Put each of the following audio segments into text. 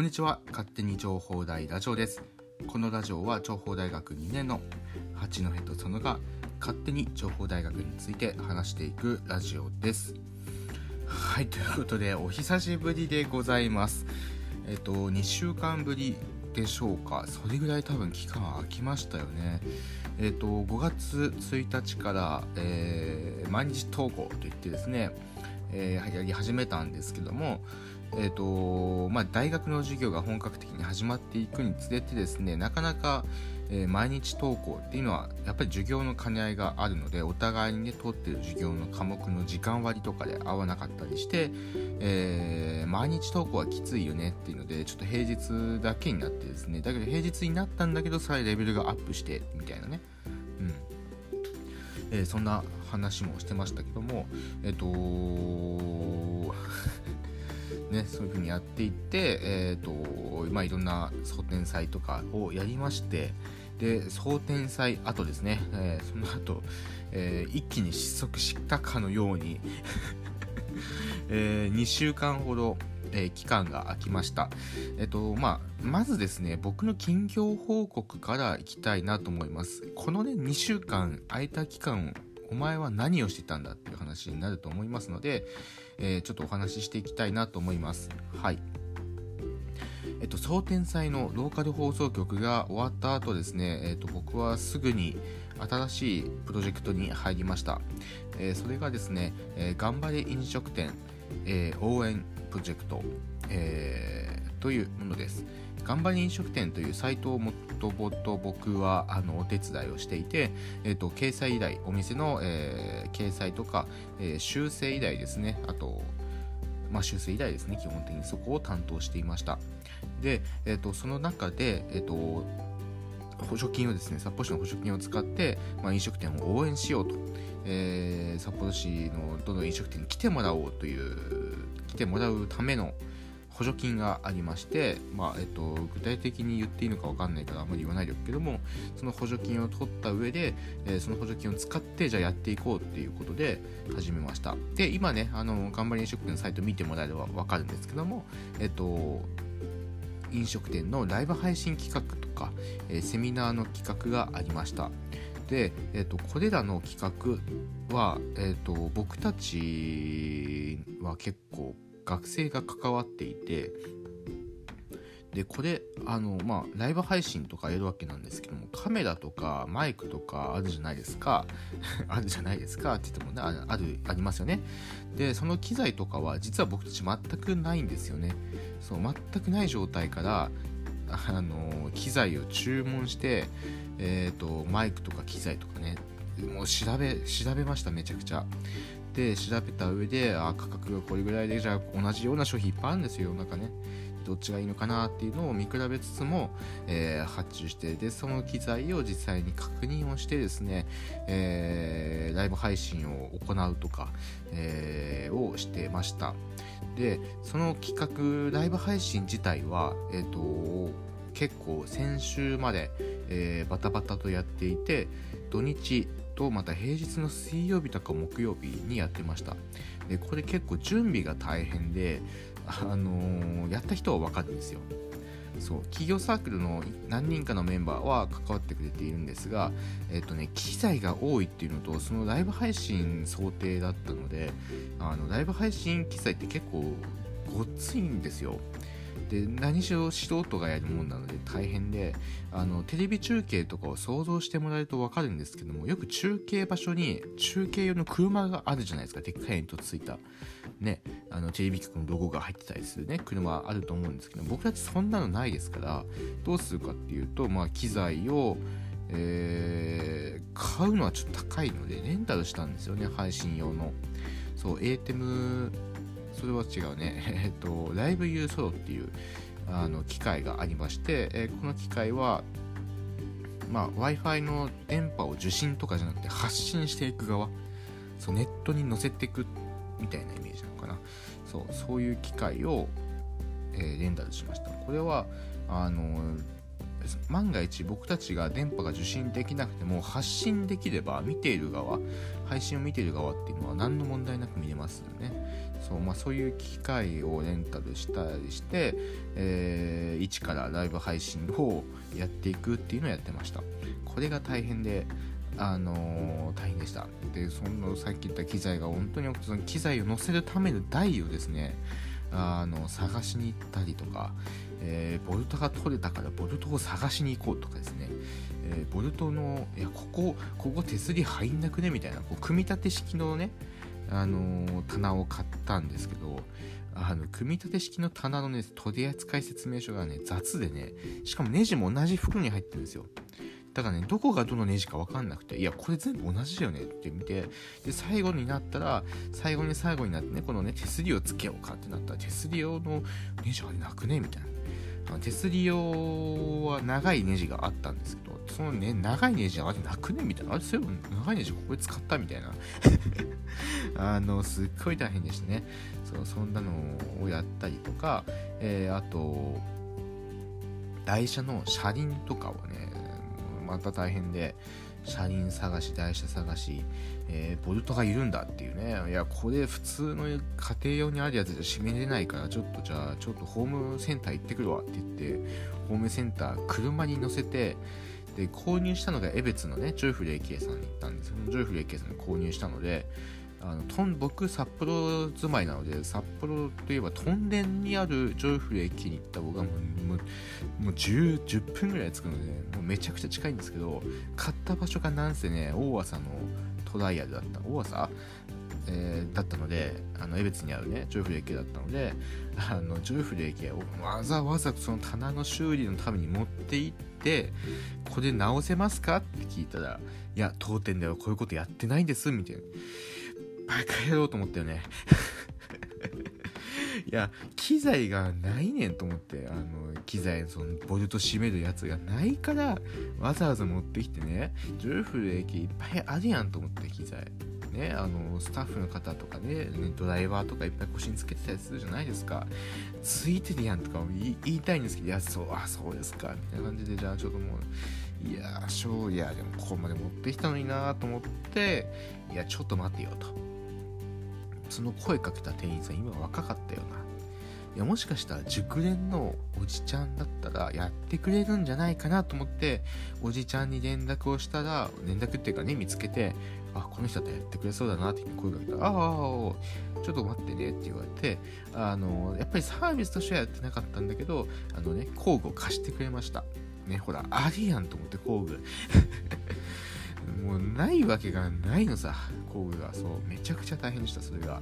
こんにちは。勝手に情報大ラジオです。このラジオは情報大学2年の八戸と佐野が勝手に情報大学について話していくラジオです。はいということでお久しぶりでございます。えっと2週間ぶりでしょうか。それぐらい多分期間は空きましたよね。えっと5月1日から、えー、毎日投稿といってですねえー、やり始めたんですけども、えーとまあ、大学の授業が本格的に始まっていくにつれてですねなかなか、えー、毎日登校っていうのはやっぱり授業の兼ね合いがあるのでお互いにね取ってる授業の科目の時間割とかで合わなかったりして、えー、毎日登校はきついよねっていうのでちょっと平日だけになってですねだけど平日になったんだけどさらにレベルがアップしてみたいなね。えー、そんな話もしてましたけどもえっ、と ね、そういう風にやっていって、えーとまあ、いろんな蒼天祭とかをやりましてで蒼天祭後ですね、えー、その後、えー、一気に失速したかのように えー、2週間ほど、えー、期間が空きました。えっと、まあ、まずですね、僕の近況報告からいきたいなと思います。このね、2週間空いた期間、お前は何をしてたんだっていう話になると思いますので、えー、ちょっとお話ししていきたいなと思います。はい。えっと、蒼天祭のローカル放送局が終わった後ですね、えっと、僕はすぐに新しいプロジェクトに入りました。えー、それがですね、えー、頑張れ飲食店、え、応援プロジェクト、えー、というものです。頑張り飲食店というサイトをもともと僕はあのお手伝いをしていて、えーと、掲載依頼お店の、えー、掲載とか、えー、修正依頼ですね。あと、まあ、修正依頼ですね。基本的にそこを担当していました。で、えーと、その中で、えーと、補助金をですね札幌市の補助金を使って、まあ、飲食店を応援しようと、えー、札幌市のどの飲食店に来てもらおうという来てもらうための、補助金がありまして、まあえっと、具体的に言っていいのか分かんないからあまり言わないですけどもその補助金を取った上で、えー、その補助金を使ってじゃあやっていこうっていうことで始めました。で今ねあの頑張り飲食店のサイト見てもらえれば分かるんですけどもえっと飲食店のライブ配信企画とか、えー、セミナーの企画がありました。で、えーと、これらの企画は、えーと僕たちは結構学生が関わっていてでこれあのまあライブ配信とかやるわけなんですけどもカメラとかマイクとかあるじゃないですか。あるじゃないですか。って言ってもねあるありますよね。でその機材とかは実は僕たち全くないんですよね。そう全くない状態からあの機材を注文してえっ、ー、とマイクとか機材とかねもう調べ調べましためちゃくちゃ。で調べた上であ価格がこれぐらいでじゃあ同じような商品いっぱいあるんですよなんかね。どっちがいいのかなっていうのを見比べつつも、えー、発注してでその機材を実際に確認をしてですね、えー、ライブ配信を行うとか、えー、をしてました。でその企画ライブ配信自体はえっ、と結構先週まで、えバタバタとやっていて土日とまた平日の水曜日とか木曜日にやってました。でこれ結構準備が大変であのー、やった人は分かるんですよ。そう企業サークルの何人かのメンバーは関わってくれているんですが、えっ、とね、機材が多いっていうのとそのライブ配信想定だったのであのライブ配信機材って結構ごっついんですよ。で何しろ素人がやるもんなので大変であのテレビ中継とかを想像してもらえると分かるんですけどもよく中継場所に中継用の車があるじゃないですか。でっかい煙突ついた。ねあのテレビ局のロゴが入ってたりするね車あると思うんですけど僕たちそんなのないですからどうするかっていうとまあ機材をえー、買うのはちょっと高いのでレンタルしたんですよね配信用のそう ATEM それは違うね。えっと、ライブユーソロっていうあの機械がありまして、えこの機械は、まあ、Wi-Fi の電波を受信とかじゃなくて発信していく側、そうネットに載せていくっみたいなイメージなのかな。そうそういう機械を、えー、レンタルしました。これは、あの万が一僕たちが電波が受信できなくても発信できれば見ている側配信を見ている側っていうのは何の問題なく見れますよねそう,、まあ、そういう機械をレンタルしたりして、えー、一からライブ配信をやっていくっていうのをやってましたこれが大変であの、大変でした。でそのさっき言った機材が本当にその機材を載せるための台をですねあの探しに行ったりとか、えー、ボルトが取れたからボルトを探しに行こうとかですね、えー、ボルトのいやここここ手すり入んなくねみたいなこう組み立て式のねあの、棚を買ったんですけどあの組み立て式の棚のね取扱説明書がね雑でねしかもネジも同じ袋に入ってるんですよ。ただね、どこがどのネジか分かんなくて、いや、これ全部同じだよねって見て、で、最後になったら、最後に最後になってね、このね、手すりをつけようかってなったら、手すり用のネジあれなくねみたいな。手すり用は長いネジがあったんですけど、そのね、長いネジあれなくねみたいな。あれ、そういえば長いネジここで使ったみたいな。あの、すっごい大変でしたね。そう、そんなのをやったりとか、えー、あと、台車の車輪とかをね、また大変で、車輪探し、台車探し、えー、ボルトがいるんだっていうね。いや、これ普通の家庭用にあるやつじゃ締めれないから、ちょっとじゃあ、ちょっとホームセンター行ってくるわって言って、ホームセンター、車に乗せて、で、購入したのが江別のね、ジョイフル AK さんに行ったんですよ。ジョイフル AK さんに購入したので、あのとん僕、札幌住まいなので、札幌といえば、屯田にあるジョイフル AK に行った僕はもうもうもう 10, 10分ぐらい着くので、もうめちゃくちゃ近いんですけど、買った場所がなんせね、大麻のトライアルだった。大麻？えー、だったので、あの、江別にあるね、ジョイフル AK だったので、あの、ジョイフル AK をわざわざその棚の修理のために持って行って、これ直せますか？って聞いたら、いや、当店ではこういうことやってないんです、みたいな。バカ野郎と思ったよね いや、機材がないねんと思って、あの、機材、その、ボルト締めるやつがないから、わざわざ持ってきてね、ジョイフル駅いっぱいあるやんと思って、機材。ね、あの、スタッフの方とかね、ドライバーとかいっぱい腰につけてたりするじゃないですか。ついてるやんとか言いたいんですけど、いや、そう、あ、そうですか、みたいな感じで、じゃあちょっともう、いや、そういや、でもここまで持ってきたのになと思って、いや、ちょっと待ってよと。その声かけた店員さん今若かったよな。いやもしかしたら熟練のおじちゃんだったらやってくれるんじゃないかなと思っておじちゃんに連絡をしたら連絡っていうかね見つけてあこの人だったらやってくれそうだなって声かけたらああちょっと待ってねって言われてあのやっぱりサービスとしてはやってなかったんだけどあのね工具を貸してくれました。ねほらありやんと思って工具。もうないわけがないのさ。工具が。そうめちゃくちゃ大変でしたそれが。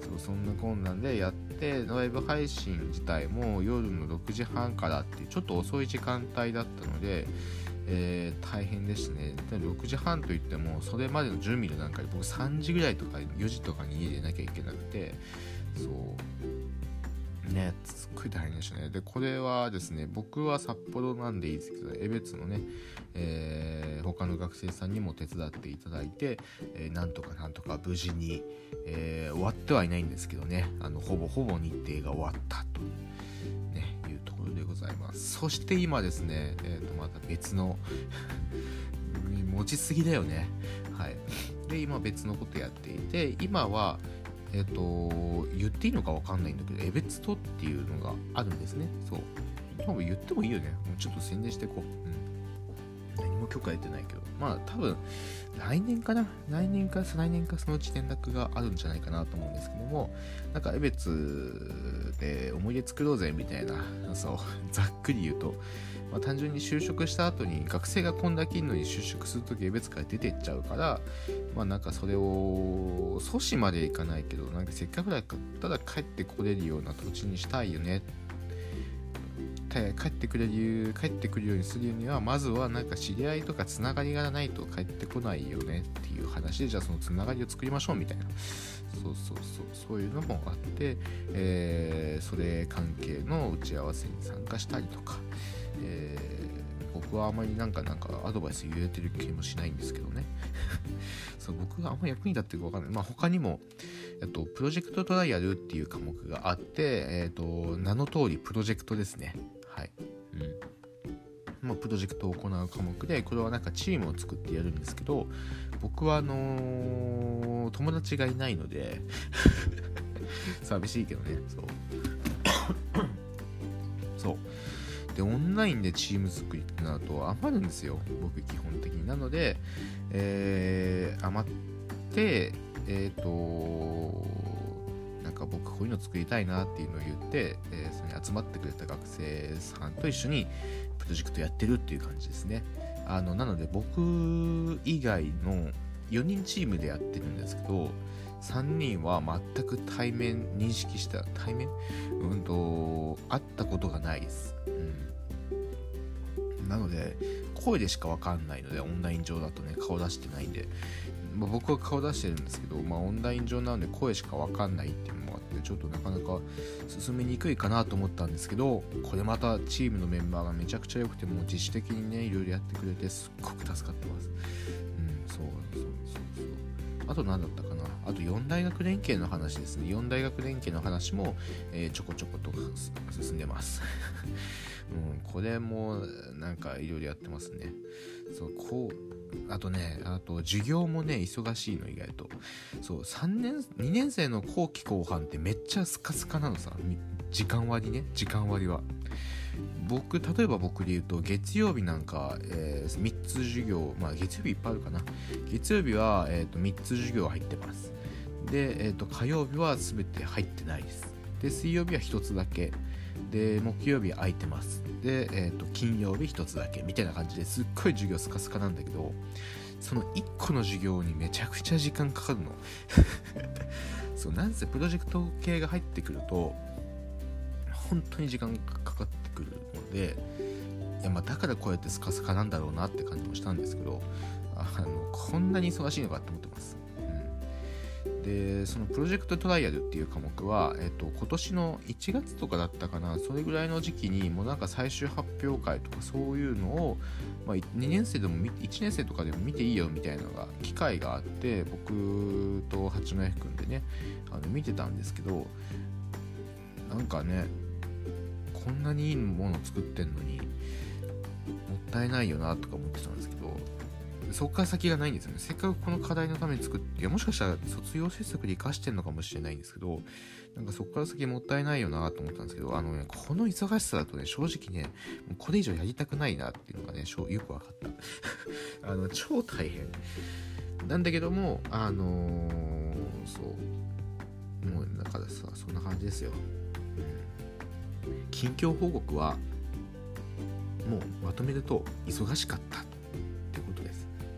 そうそんな困難でやってライブ配信自体も夜の6時半からっていうちょっと遅い時間帯だったので、えー、大変でしたね。6時半といってもそれまでの準備の段階で僕3時ぐらいとか4時とかに家でなきゃいけなくてそう。ね。すっごい大変でしたね。でこれはですね僕は札幌なんでいいですけど江別のねえー、他の学生さんにも手伝っていただいて、えー、なんとかなんとか無事に、えー、終わってはいないんですけどね。あのほぼほぼ日程が終わったと、ね、いうところでございます。そして今ですね、えー、とまた別の持ちすぎだよね。はい。で今別のことやっていて今はえっ、と言っていいのか分かんないんだけどエベツトっていうのがあるんですね。そう。多分言ってもいいよね。もうちょっと宣伝していこう、うん。許可得てないけど、まあ多分来年かな。来年か再来年かそのうち連絡があるんじゃないかなと思うんですけども、なんか江別で思い出作ろうぜみたいな、そう、ざっくり言うと、まあ、単純に就職した後に学生がこんだけいるのに就職するとき江別から出てっちゃうから、まあなんかそれを阻止までいかないけど、なんかせっかくだったら帰ってこれるような土地にしたいよねって帰ってくれる帰ってくるようにするにはまずはなんか知り合いとかつながりがないと帰ってこないよねっていう話でじゃあそのつながりを作りましょうみたいな。そうそうそう。そういうのもあって、えー、それ関係の打ち合わせに参加したりとか、えー、僕はあまりなんかなんかアドバイス言えてる気もしないんですけどね。そう僕があんま役に立ってるかわかんない。まあ他にもえっと、プロジェクトトライアルっていう科目があって、えっと、名の通りプロジェクトですね。はい。うん。まあ、プロジェクトを行う科目でこれはなんかチームを作ってやるんですけど僕はあのー、友達がいないので 寂しいけどね。そう。そう。でオンラインでチーム作りってなると余るんですよ。僕基本的に。なので、えー、余ってえっ、ー、とか僕こういうの作りたいなっていうのを言って、えー、それに集まってくれた学生さんと一緒にプロジェクトやってるっていう感じですね。あのなので僕以外の4人チームでやってるんですけど3人は全く対面認識した対面？うんと会ったことがないです、うん、なので声でしか分かんないのでオンライン上だとね顔出してないんで、ま、僕は顔出してるんですけど、まあ、オンライン上なので声しか分かんないっていうのもあってちょっとなかなか進めにくいかなと思ったんですけどこれまたチームのメンバーがめちゃくちゃ良くてもう自主的にねいろいろやってくれてすっごく助かってますうんそうそうそうそうあと何だったかなあと4大学連携の話ですね。4大学連携の話も、えー、ちょこちょこと進んでます。うん、これもなんかいろいろやってますね。そう、こう、あとね、あと授業もね、忙しいの意外と。そう、3年、2年生の後期後半ってめっちゃスカスカなのさ。時間割ね、時間割は。僕例えば僕で言うと月曜日なんか、えー、3つ授業まあ月曜日いっぱいあるかな月曜日は、えーと、3つ授業入ってますで、えーと、火曜日は全て入ってないですで水曜日は1つだけで木曜日空いてます。で、えーと、金曜日1つだけみたいな感じですっごい授業スカスカなんだけどその1個の授業にめちゃくちゃ時間かかるの。そうなんせプロジェクト系が入ってくると本当に時間かかってくるのでいやまあだからこうやってスカスカなんだろうなって感じもしたんですけどあのこんなに忙しいのかって思ってます、でそのプロジェクトトライアルっていう科目は、えっと、今年の1月とかだったかなそれぐらいの時期にもうなんか最終発表会とかそういうのを、まあ、2年生でも1年生とかでも見ていいよみたいなのが機会があって僕と八戸君でねあの見てたんですけどなんかねこんなにいいもの作ってんのにもったいないよなとか思ってたんですけどそこから先がないんですよね。せっかくこの課題のために作っていやもしかしたら卒業制作で活かしてんのかもしれないんですけどなんかそこから先もったいないよなと思ったんですけどあのねこの忙しさだとね正直ねこれ以上やりたくないなっていうのがねよく分かった。あの超大変。なんだけどもあのー、そう。もうだからさそんな感じですよ。近況報告はもうまとめると忙しかったってこと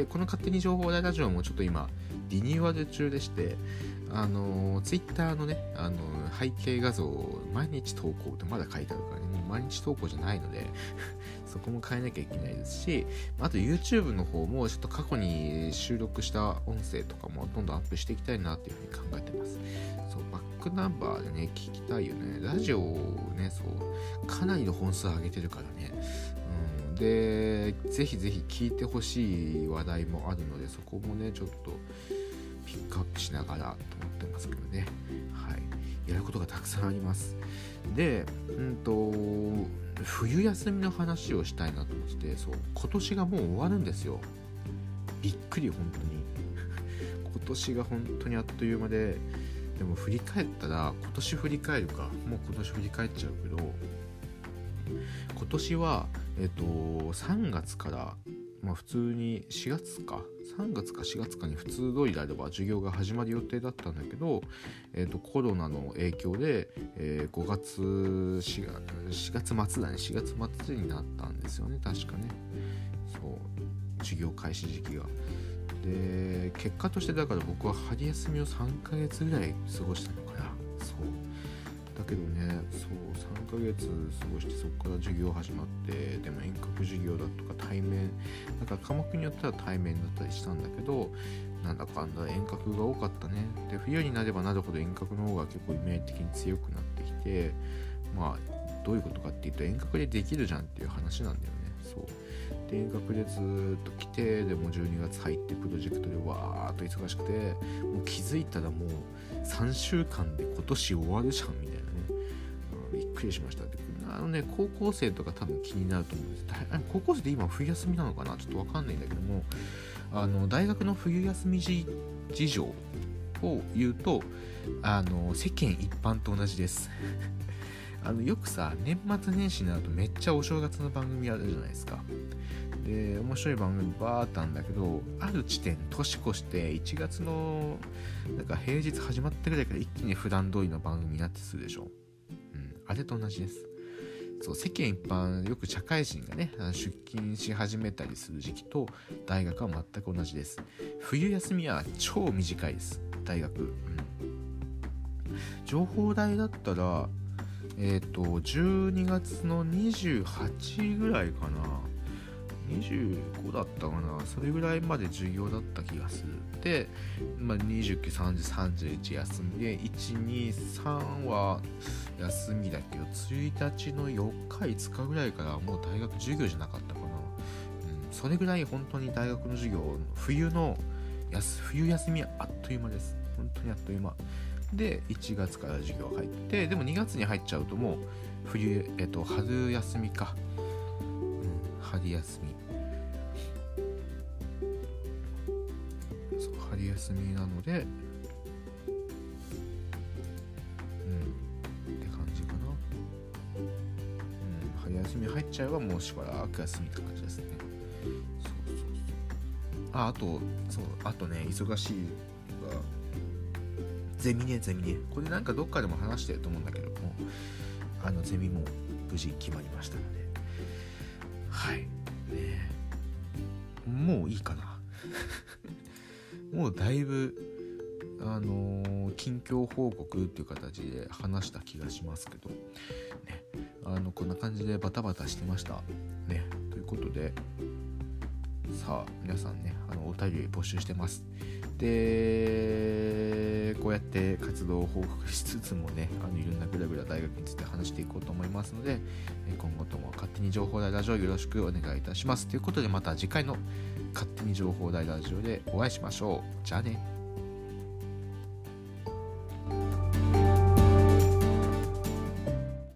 でこの勝手に情報大ラジオもちょっと今リニューアル中でしてあのツイッターのねあの背景画像を毎日投稿ってまだ書いてあるからね毎日投稿じゃないので そこも変えなきゃいけないですしあと YouTube の方もちょっと過去に収録した音声とかもどんどんアップしていきたいなっていうふうに考えてます。そうバックナンバーでね聞きたいよね。ラジオをねそうかなりの本数上げてるからね。でぜひぜひ聞いてほしい話題もあるのでそこもねちょっとピックアップしながらと思ってますけどね。はい。やることがたくさんあります。でうんと冬休みの話をしたいなと思ってそう今年がもう終わるんですよ。びっくり本当に。今年が本当にあっという間ででも振り返ったら今年振り返るかもう今年振り返っちゃうけど今年はえっと3月からまあ普通に4月か。3月か4月かに普通通りであれば授業が始まる予定だったんだけど、えー、とコロナの影響で、えー、5月 4, 4月末だね。4月末になったんですよね。確かね。そう。授業開始時期が。で結果としてだから僕は春休みを3ヶ月ぐらい過ごしたのかな。そう。だけどねそう3ヶ月過ごしてそこから授業始まってでも遠隔授業だとか対面だから科目によっては対面だったりしたんだけどなんだかんだ遠隔が多かったね。で冬になればなるほど遠隔の方が結構イメージ的に強くなってきてまあどういうことかっていうと遠隔でできるじゃんっていう話なんだよね。そう。遠隔でずっと来てでも12月入ってプロジェクトでわーっと忙しくてもう気づいたらもう3週間で今年終わるじゃんみたいなね、うん、びっくりしましたあのね、高校生とか多分気になると思うんです。高校生って今冬休みなのかな？ちょっとわかんないんだけども、あの、大学の冬休み事情を言うと、あの、世間一般と同じです。あの、よくさ、年末年始になるとめっちゃお正月の番組あるじゃないですか。で、面白い番組バーったんだけど、ある地点、年越して1月の、なんか平日始まってぐらいから一気に普段通りの番組になってするでしょ。うん、あれと同じです。そう世間一般よく社会人がね出勤し始めたりする時期と大学は全く同じです。冬休みは超短いです。大学、うん、情報大だったらえっ、ー、と12月の28ぐらいかな。25だったかな。それぐらいまで授業だった気がする。で、まあ、29、30、31休みで123は休みだけど1日の4日5日ぐらいからもう大学授業じゃなかったかな、うん、それぐらい本当に大学の授業冬の冬休みはあっという間です。本当にあっという間。で1月から授業入ってでも2月に入っちゃうともう冬えっと春休みか、うん、春休み。休みなのでうんって感じかな。うん春休み入っちゃえばもうしばらく休みって感じですね。そうそうそう。ああとそうあとね忙しいがゼミねゼミね。これなんかどっかでも話してると思うんだけどもあのゼミも無事決まりましたので。はい。ね。もういいかな。もうだいぶあのー、近況報告っていう形で話した気がしますけど、ね、あのこんな感じでバタバタしてました。ね、ということでさあ皆さんねあのお便り募集してます。でこうやって活動を報告しつつもねあのいろんなぐらぐら大学について話していこうと思いますので今後とも勝手に情報大ラジオよろしくお願いいたしますということでまた次回の勝手に情報大ラジオでお会いしましょう。じゃあね。